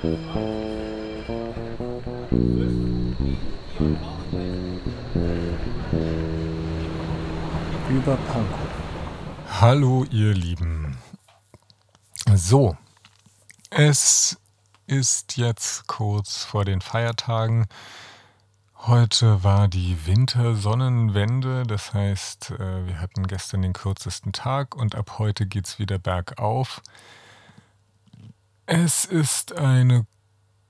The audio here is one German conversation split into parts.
Über Pankow. Hallo ihr Lieben. So, es ist jetzt kurz vor den Feiertagen. Heute war die Wintersonnenwende, das heißt, äh, wir hatten gestern den kürzesten Tag und ab heute geht es wieder bergauf. Es ist eine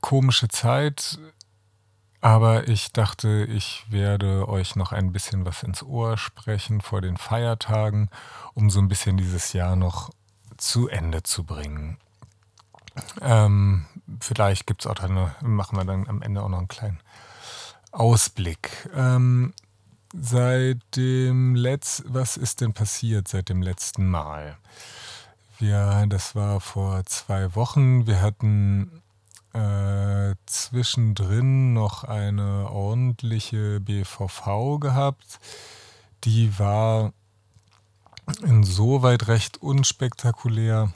komische Zeit, aber ich dachte, ich werde euch noch ein bisschen was ins Ohr sprechen vor den Feiertagen, um so ein bisschen dieses Jahr noch zu Ende zu bringen. Ähm, vielleicht gibt auch dann, machen wir dann am Ende auch noch einen kleinen Ausblick. Ähm, seit dem letzten, was ist denn passiert seit dem letzten Mal? Wir, das war vor zwei Wochen. Wir hatten äh, zwischendrin noch eine ordentliche BVV gehabt. Die war insoweit recht unspektakulär,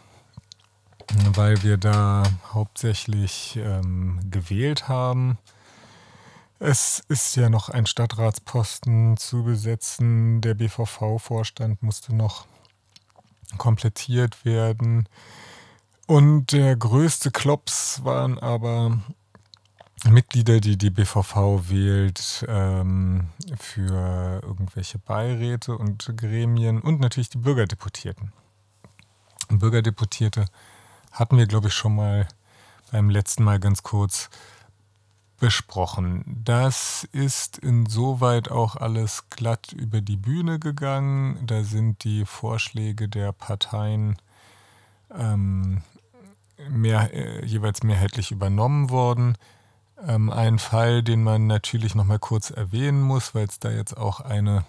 weil wir da hauptsächlich ähm, gewählt haben. Es ist ja noch ein Stadtratsposten zu besetzen. Der BVV-Vorstand musste noch komplettiert werden. Und der größte Klops waren aber Mitglieder, die die BVV wählt ähm, für irgendwelche Beiräte und Gremien und natürlich die Bürgerdeputierten. Bürgerdeputierte hatten wir, glaube ich, schon mal beim letzten Mal ganz kurz besprochen. Das ist insoweit auch alles glatt über die Bühne gegangen. Da sind die Vorschläge der Parteien ähm, mehr, äh, jeweils mehrheitlich übernommen worden. Ähm, ein Fall, den man natürlich noch mal kurz erwähnen muss, weil es da jetzt auch eine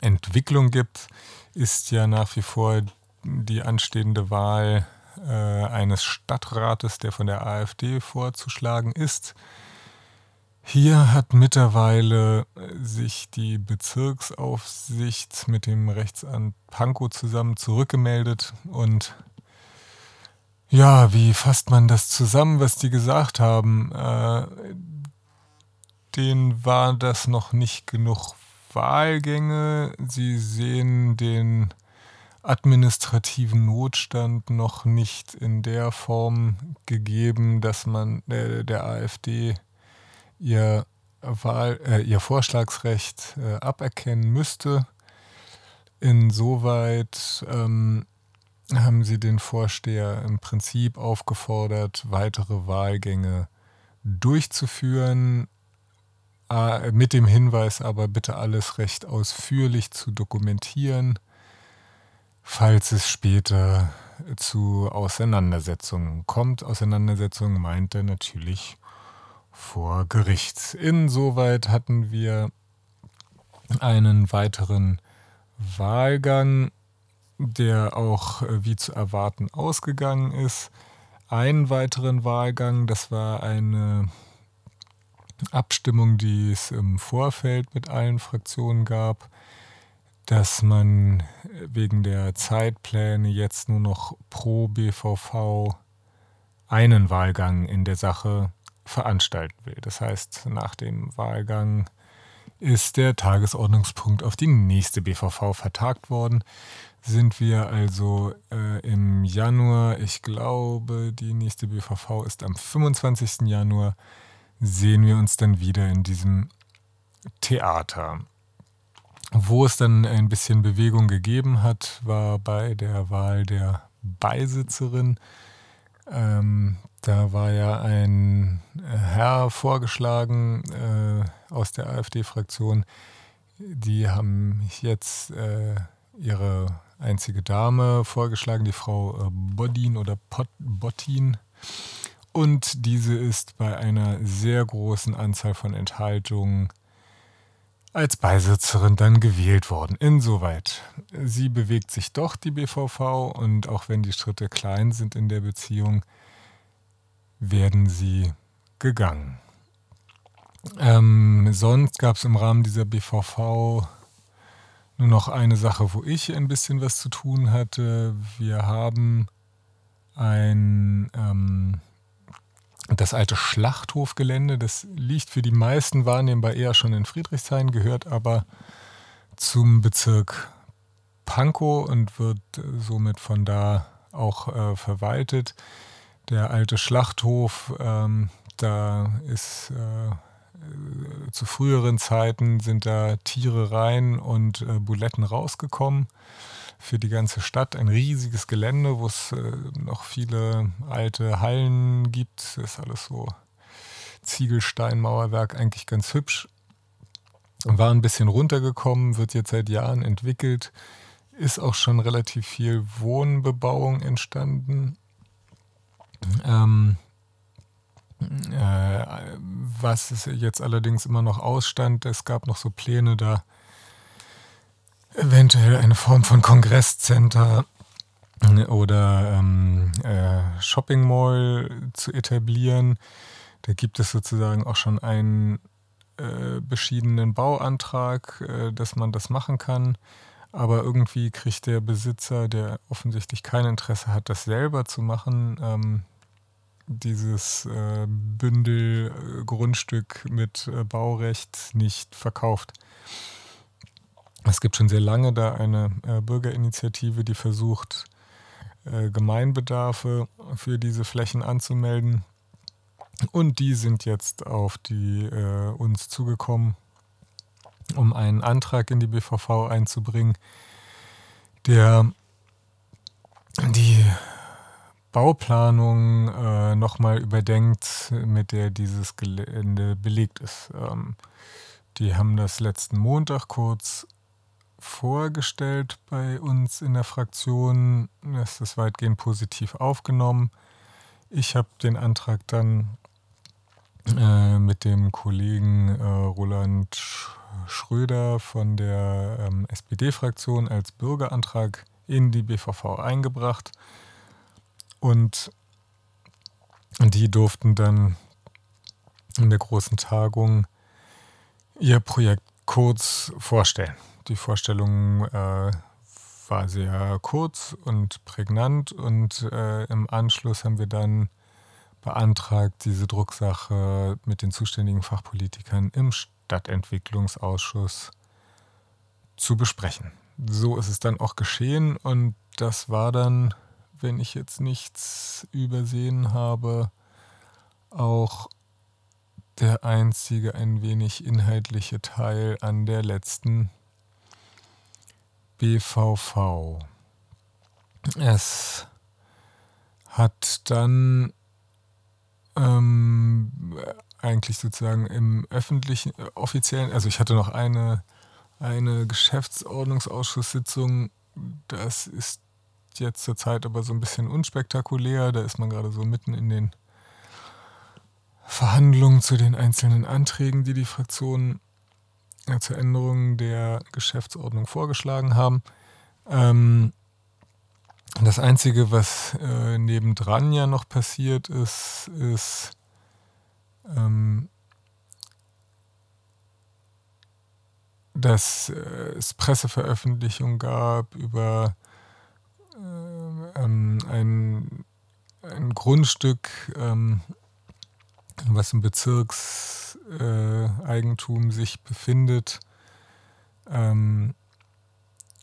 Entwicklung gibt, ist ja nach wie vor die anstehende Wahl äh, eines Stadtrates, der von der AfD vorzuschlagen ist. Hier hat mittlerweile sich die Bezirksaufsicht mit dem Rechtsamt Pankow zusammen zurückgemeldet und ja, wie fasst man das zusammen, was die gesagt haben? Äh, denen war das noch nicht genug Wahlgänge. Sie sehen den administrativen Notstand noch nicht in der Form gegeben, dass man äh, der AfD ihr, Wahl, äh, ihr Vorschlagsrecht äh, aberkennen müsste. Insoweit ähm, haben sie den Vorsteher im Prinzip aufgefordert, weitere Wahlgänge durchzuführen, mit dem Hinweis aber bitte alles recht ausführlich zu dokumentieren, falls es später zu Auseinandersetzungen kommt. Auseinandersetzungen meint er natürlich vor Gericht. Insoweit hatten wir einen weiteren Wahlgang der auch äh, wie zu erwarten ausgegangen ist. Einen weiteren Wahlgang, das war eine Abstimmung, die es im Vorfeld mit allen Fraktionen gab, dass man wegen der Zeitpläne jetzt nur noch pro BVV einen Wahlgang in der Sache veranstalten will. Das heißt, nach dem Wahlgang ist der Tagesordnungspunkt auf die nächste BVV vertagt worden sind wir also äh, im Januar, ich glaube, die nächste BVV ist am 25. Januar, sehen wir uns dann wieder in diesem Theater. Wo es dann ein bisschen Bewegung gegeben hat, war bei der Wahl der Beisitzerin. Ähm, da war ja ein Herr vorgeschlagen äh, aus der AfD-Fraktion. Die haben jetzt äh, ihre einzige Dame vorgeschlagen, die Frau äh, Bodin oder Pot Bottin. Und diese ist bei einer sehr großen Anzahl von Enthaltungen als Beisitzerin dann gewählt worden. Insoweit. Sie bewegt sich doch, die BVV, und auch wenn die Schritte klein sind in der Beziehung, werden sie gegangen. Ähm, sonst gab es im Rahmen dieser BVV nur noch eine Sache, wo ich ein bisschen was zu tun hatte. Wir haben ein, ähm, das alte Schlachthofgelände, das liegt für die meisten wahrnehmbar eher schon in Friedrichshain, gehört aber zum Bezirk Pankow und wird somit von da auch äh, verwaltet. Der alte Schlachthof, ähm, da ist äh, zu früheren Zeiten sind da Tiere rein und äh, Buletten rausgekommen für die ganze Stadt. Ein riesiges Gelände, wo es äh, noch viele alte Hallen gibt. Ist alles so Ziegelsteinmauerwerk, eigentlich ganz hübsch. War ein bisschen runtergekommen, wird jetzt seit Jahren entwickelt. Ist auch schon relativ viel Wohnbebauung entstanden. Ähm, äh, was jetzt allerdings immer noch ausstand, es gab noch so Pläne da, eventuell eine Form von Kongresscenter oder ähm, äh, Shopping Mall zu etablieren. Da gibt es sozusagen auch schon einen äh, beschiedenen Bauantrag, äh, dass man das machen kann. Aber irgendwie kriegt der Besitzer, der offensichtlich kein Interesse hat, das selber zu machen, ähm, dieses äh, Bündel Grundstück mit äh, Baurecht nicht verkauft. Es gibt schon sehr lange da eine äh, Bürgerinitiative, die versucht, äh, Gemeinbedarfe für diese Flächen anzumelden. Und die sind jetzt auf die äh, uns zugekommen, um einen Antrag in die BVV einzubringen, der die Bauplanung äh, nochmal überdenkt, mit der dieses Gelände belegt ist. Ähm, die haben das letzten Montag kurz vorgestellt bei uns in der Fraktion. Es ist weitgehend positiv aufgenommen. Ich habe den Antrag dann äh, mit dem Kollegen äh, Roland Schröder von der ähm, SPD-Fraktion als Bürgerantrag in die BVV eingebracht. Und die durften dann in der großen Tagung ihr Projekt kurz vorstellen. Die Vorstellung äh, war sehr kurz und prägnant und äh, im Anschluss haben wir dann beantragt, diese Drucksache mit den zuständigen Fachpolitikern im Stadtentwicklungsausschuss zu besprechen. So ist es dann auch geschehen und das war dann, wenn ich jetzt nichts übersehen habe, auch der einzige ein wenig inhaltliche Teil an der letzten BVV. Es hat dann ähm, eigentlich sozusagen im öffentlichen, äh, offiziellen, also ich hatte noch eine, eine Geschäftsordnungsausschusssitzung, das ist jetzt zurzeit aber so ein bisschen unspektakulär, da ist man gerade so mitten in den Verhandlungen zu den einzelnen Anträgen, die die Fraktionen zur Änderung der Geschäftsordnung vorgeschlagen haben. Ähm, das Einzige, was äh, nebendran ja noch passiert ist, ist ähm, dass äh, es Presseveröffentlichungen gab über äh, ähm, ein, ein Grundstück, ähm, was im Bezirkseigentum sich befindet, ähm,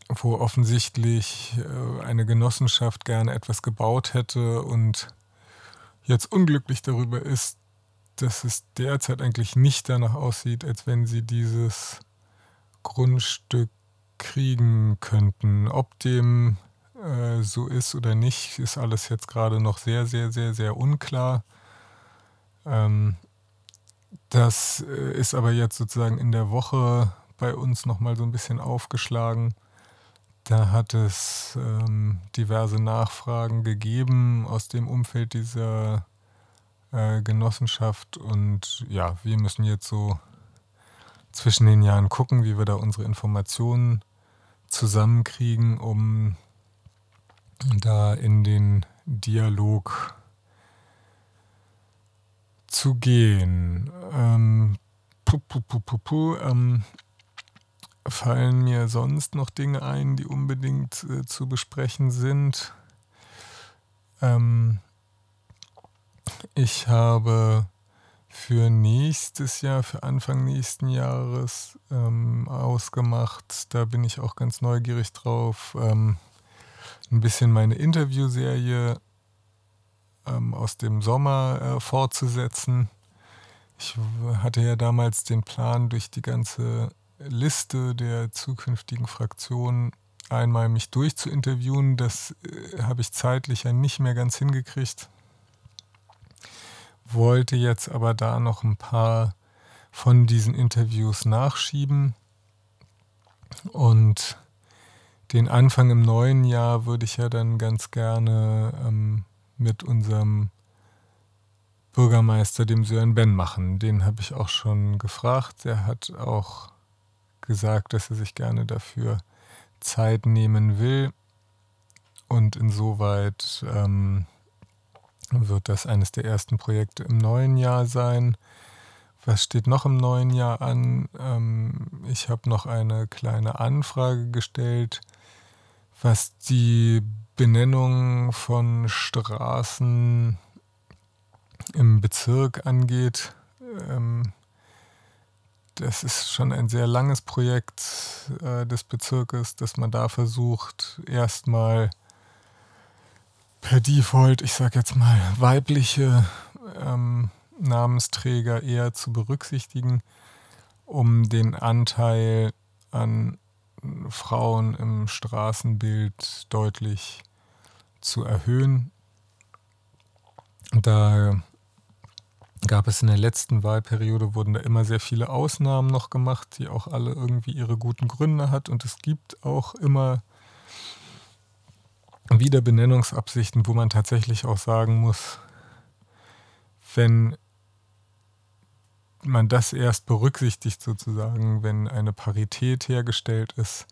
wo offensichtlich äh, eine Genossenschaft gerne etwas gebaut hätte und jetzt unglücklich darüber ist, dass es derzeit eigentlich nicht danach aussieht, als wenn sie dieses Grundstück kriegen könnten. Ob dem äh, so ist oder nicht, ist alles jetzt gerade noch sehr, sehr, sehr, sehr unklar. Ähm, das äh, ist aber jetzt sozusagen in der Woche bei uns nochmal so ein bisschen aufgeschlagen. Da hat es ähm, diverse Nachfragen gegeben aus dem Umfeld dieser äh, Genossenschaft und ja, wir müssen jetzt so zwischen den Jahren gucken, wie wir da unsere Informationen zusammenkriegen, um da in den Dialog zu gehen. Ähm, pu, pu, pu, pu, pu, ähm, fallen mir sonst noch Dinge ein, die unbedingt äh, zu besprechen sind? Ähm, Ich habe für nächstes Jahr, für Anfang nächsten Jahres ähm, ausgemacht. Da bin ich auch ganz neugierig drauf, ähm, ein bisschen meine Interviewserie ähm, aus dem Sommer äh, fortzusetzen. Ich hatte ja damals den Plan, durch die ganze Liste der zukünftigen Fraktionen einmal mich durchzuinterviewen. Das äh, habe ich zeitlich ja nicht mehr ganz hingekriegt. Wollte jetzt aber da noch ein paar von diesen Interviews nachschieben. Und den Anfang im neuen Jahr würde ich ja dann ganz gerne ähm, mit unserem Bürgermeister, dem Sören Ben, machen. Den habe ich auch schon gefragt. Der hat auch gesagt, dass er sich gerne dafür Zeit nehmen will. Und insoweit ähm, wird das eines der ersten Projekte im neuen Jahr sein. Was steht noch im neuen Jahr an? Ähm, ich habe noch eine kleine Anfrage gestellt, was die Benennung von Straßen im Bezirk angeht. Ähm, das ist schon ein sehr langes Projekt äh, des Bezirkes, dass man da versucht, erstmal per Default, ich sag jetzt mal, weibliche ähm, Namensträger eher zu berücksichtigen, um den Anteil an Frauen im Straßenbild deutlich zu erhöhen. Da gab es in der letzten Wahlperiode, wurden da immer sehr viele Ausnahmen noch gemacht, die auch alle irgendwie ihre guten Gründe hat. Und es gibt auch immer wieder Benennungsabsichten, wo man tatsächlich auch sagen muss, wenn man das erst berücksichtigt sozusagen, wenn eine Parität hergestellt ist,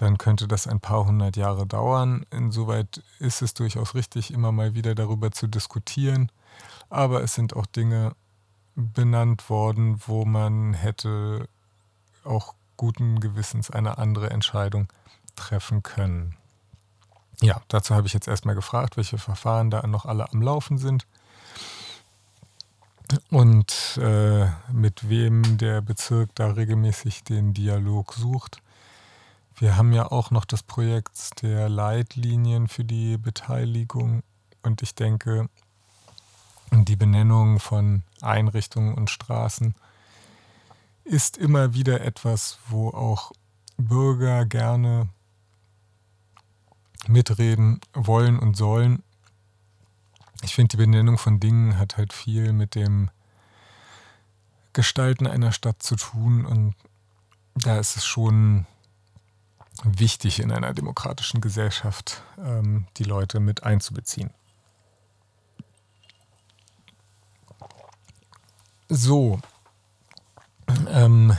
dann könnte das ein paar hundert Jahre dauern. Insoweit ist es durchaus richtig, immer mal wieder darüber zu diskutieren. Aber es sind auch Dinge benannt worden, wo man hätte auch guten Gewissens eine andere Entscheidung treffen können. Ja, dazu habe ich jetzt erstmal gefragt, welche Verfahren da noch alle am Laufen sind und äh, mit wem der Bezirk da regelmäßig den Dialog sucht. Wir haben ja auch noch das Projekt der Leitlinien für die Beteiligung und ich denke, die Benennung von Einrichtungen und Straßen ist immer wieder etwas, wo auch Bürger gerne mitreden wollen und sollen. Ich finde, die Benennung von Dingen hat halt viel mit dem Gestalten einer Stadt zu tun und da ist es schon wichtig in einer demokratischen Gesellschaft, ähm, die Leute mit einzubeziehen. So, ähm,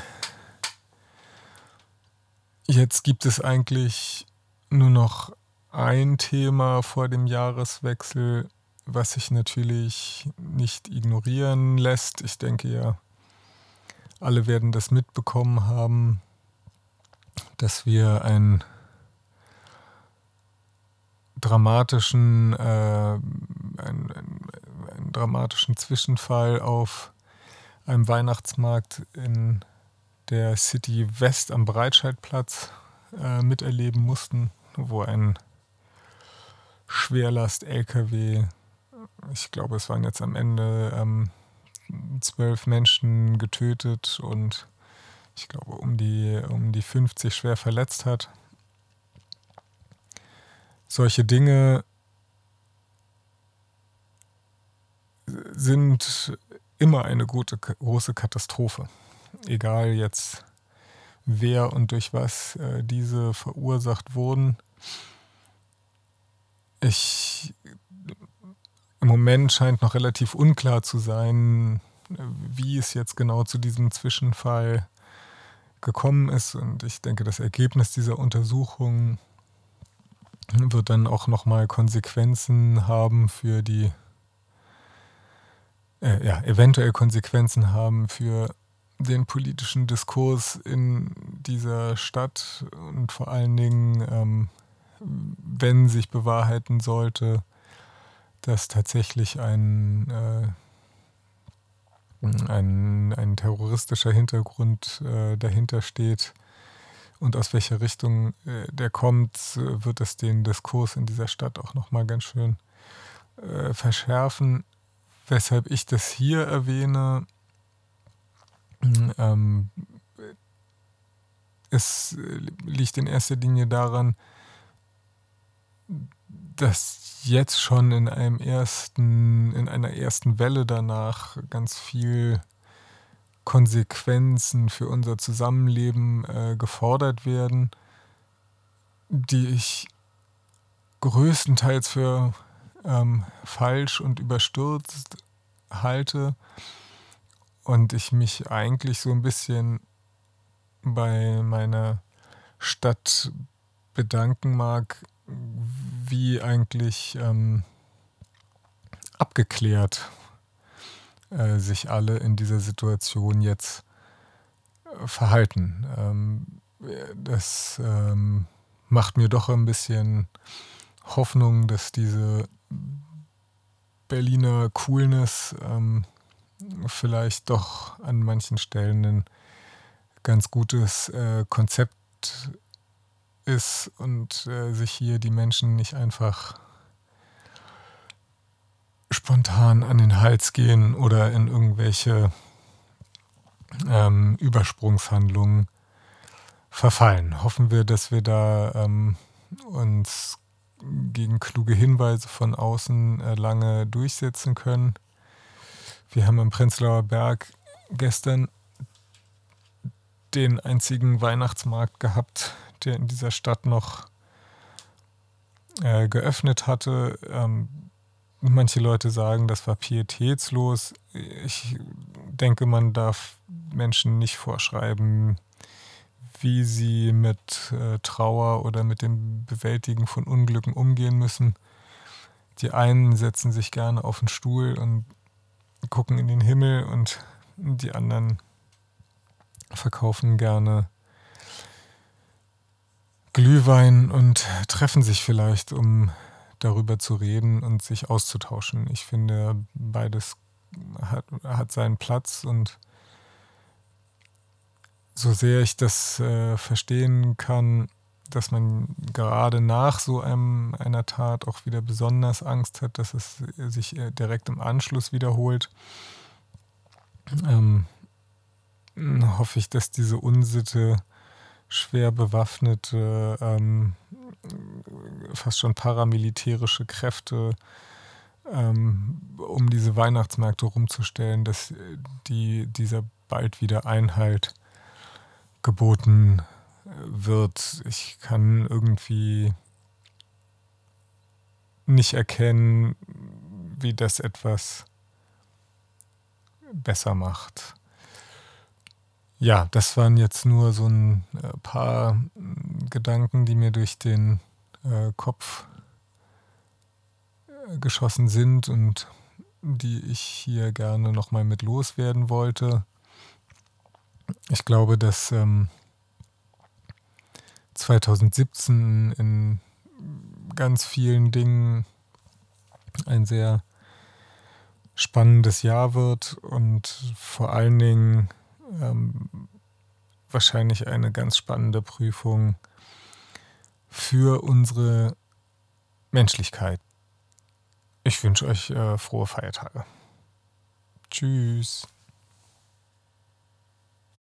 jetzt gibt es eigentlich nur noch ein Thema vor dem Jahreswechsel, was sich natürlich nicht ignorieren lässt. Ich denke ja, alle werden das mitbekommen haben, dass wir einen dramatischen, äh, einen, einen, einen dramatischen Zwischenfall auf einem Weihnachtsmarkt in der City West am Breitscheidplatz äh, miterleben mussten, wo ein Schwerlast-LKW, ich glaube, es waren jetzt am Ende ähm, zwölf Menschen getötet und ich glaube, um die, um die 50 schwer verletzt hat. Solche Dinge sind immer eine gute, große Katastrophe. Egal jetzt, wer und durch was äh, diese verursacht wurden. Ich, im Moment scheint noch relativ unklar zu sein, wie es jetzt genau zu diesem Zwischenfall gekommen ist. Und ich denke, das Ergebnis dieser Untersuchung wird dann auch nochmal Konsequenzen haben für die, äh, ja, eventuell Konsequenzen haben für den politischen Diskurs in dieser Stadt und vor allen Dingen, ähm, wenn sich bewahrheiten sollte, dass tatsächlich ein, äh, ein, ein terroristischer Hintergrund äh, dahinter steht und aus welcher Richtung äh, der kommt, wird es den Diskurs in dieser Stadt auch nochmal ganz schön äh, verschärfen. Weshalb ich das hier erwähne, ähm, es liegt in erster Linie daran, dass jetzt schon in einem ersten, in einer ersten Welle danach ganz viel Konsequenzen für unser Zusammenleben äh, gefordert werden, die ich größtenteils für ähm, falsch und überstürzt halte und ich mich eigentlich so ein bisschen bei meiner Stadt bedanken mag, wie eigentlich ähm, abgeklärt äh, sich alle in dieser Situation jetzt äh, verhalten. Ähm, das ähm, macht mir doch ein bisschen Hoffnung, dass diese Berliner Coolness ähm, vielleicht doch an manchen Stellen ein ganz gutes äh, Konzept ist und äh, sich hier die Menschen nicht einfach spontan an den Hals gehen oder in irgendwelche ähm, Übersprungshandlungen verfallen. Hoffen wir, dass wir da ähm, uns gegen kluge Hinweise von außen äh, lange durchsetzen können. Wir haben im Prenzlauer Berg gestern den einzigen Weihnachtsmarkt gehabt, der in dieser Stadt noch äh, geöffnet hatte. Ähm, manche Leute sagen, das war pietätslos. Ich denke, man darf Menschen nicht vorschreiben, wie sie mit äh, Trauer oder mit dem Bewältigen von Unglücken umgehen müssen. Die einen setzen sich gerne auf den Stuhl und gucken in den Himmel und die anderen verkaufen gerne Glühwein und treffen sich vielleicht, um darüber zu reden und sich auszutauschen. Ich finde, beides hat, hat seinen Platz und so sehr ich das äh, verstehen kann, dass man gerade nach so einem, einer Tat auch wieder besonders Angst hat, dass es sich äh, direkt im Anschluss wiederholt, ähm, hoffe ich, dass diese Unsitte schwer bewaffnete, ähm, fast schon paramilitärische Kräfte ähm, um diese Weihnachtsmärkte rumzustellen, dass die, dieser bald wieder Einhalt geboten wird. Ich kann irgendwie nicht erkennen, wie das etwas besser macht. Ja, das waren jetzt nur so ein äh, paar mm, Gedanken, die mir durch den äh, Kopf äh, geschossen sind und die ich hier gerne nochmal mit loswerden wollte. Ich glaube, dass ähm, 2017 in ganz vielen Dingen ein sehr spannendes Jahr wird und vor allen Dingen ähm, wahrscheinlich eine ganz spannende Prüfung für unsere Menschlichkeit. Ich wünsche euch äh, frohe Feiertage. Tschüss.